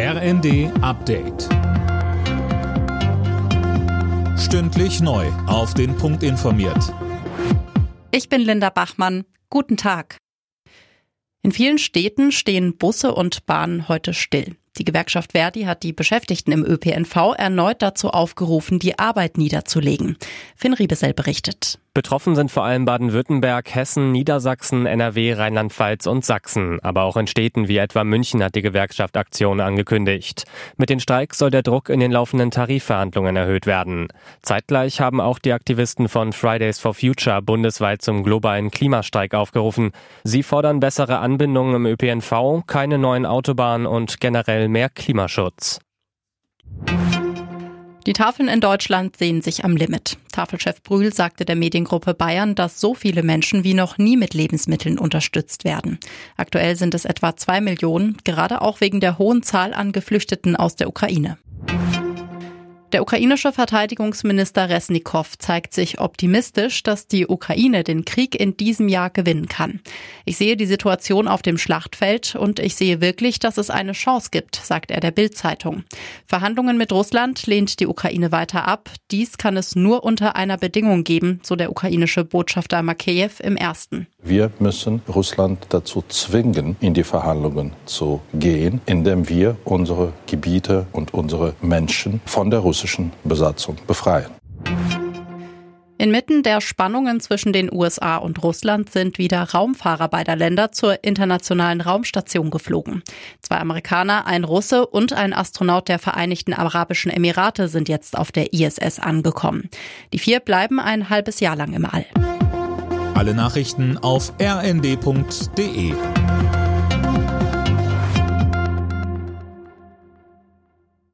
RND Update. Stündlich neu. Auf den Punkt informiert. Ich bin Linda Bachmann. Guten Tag. In vielen Städten stehen Busse und Bahnen heute still. Die Gewerkschaft Verdi hat die Beschäftigten im ÖPNV erneut dazu aufgerufen, die Arbeit niederzulegen. Finn Riebesell berichtet. Betroffen sind vor allem Baden-Württemberg, Hessen, Niedersachsen, NRW, Rheinland-Pfalz und Sachsen. Aber auch in Städten wie etwa München hat die Gewerkschaft Aktionen angekündigt. Mit den Streiks soll der Druck in den laufenden Tarifverhandlungen erhöht werden. Zeitgleich haben auch die Aktivisten von Fridays for Future bundesweit zum globalen Klimastreik aufgerufen. Sie fordern bessere Anbindungen im ÖPNV, keine neuen Autobahnen und generell mehr Klimaschutz. Die Tafeln in Deutschland sehen sich am Limit. Tafelchef Brühl sagte der Mediengruppe Bayern, dass so viele Menschen wie noch nie mit Lebensmitteln unterstützt werden. Aktuell sind es etwa zwei Millionen, gerade auch wegen der hohen Zahl an Geflüchteten aus der Ukraine. Der ukrainische Verteidigungsminister Resnikow zeigt sich optimistisch, dass die Ukraine den Krieg in diesem Jahr gewinnen kann. Ich sehe die Situation auf dem Schlachtfeld und ich sehe wirklich, dass es eine Chance gibt, sagt er der Bild-Zeitung. Verhandlungen mit Russland lehnt die Ukraine weiter ab. Dies kann es nur unter einer Bedingung geben, so der ukrainische Botschafter Makeyev im ersten. Wir müssen Russland dazu zwingen, in die Verhandlungen zu gehen, indem wir unsere Gebiete und unsere Menschen von der russischen Besatzung befreien. Inmitten der Spannungen zwischen den USA und Russland sind wieder Raumfahrer beider Länder zur internationalen Raumstation geflogen. Zwei Amerikaner, ein Russe und ein Astronaut der Vereinigten Arabischen Emirate sind jetzt auf der ISS angekommen. Die vier bleiben ein halbes Jahr lang im All. Alle Nachrichten auf rnd.de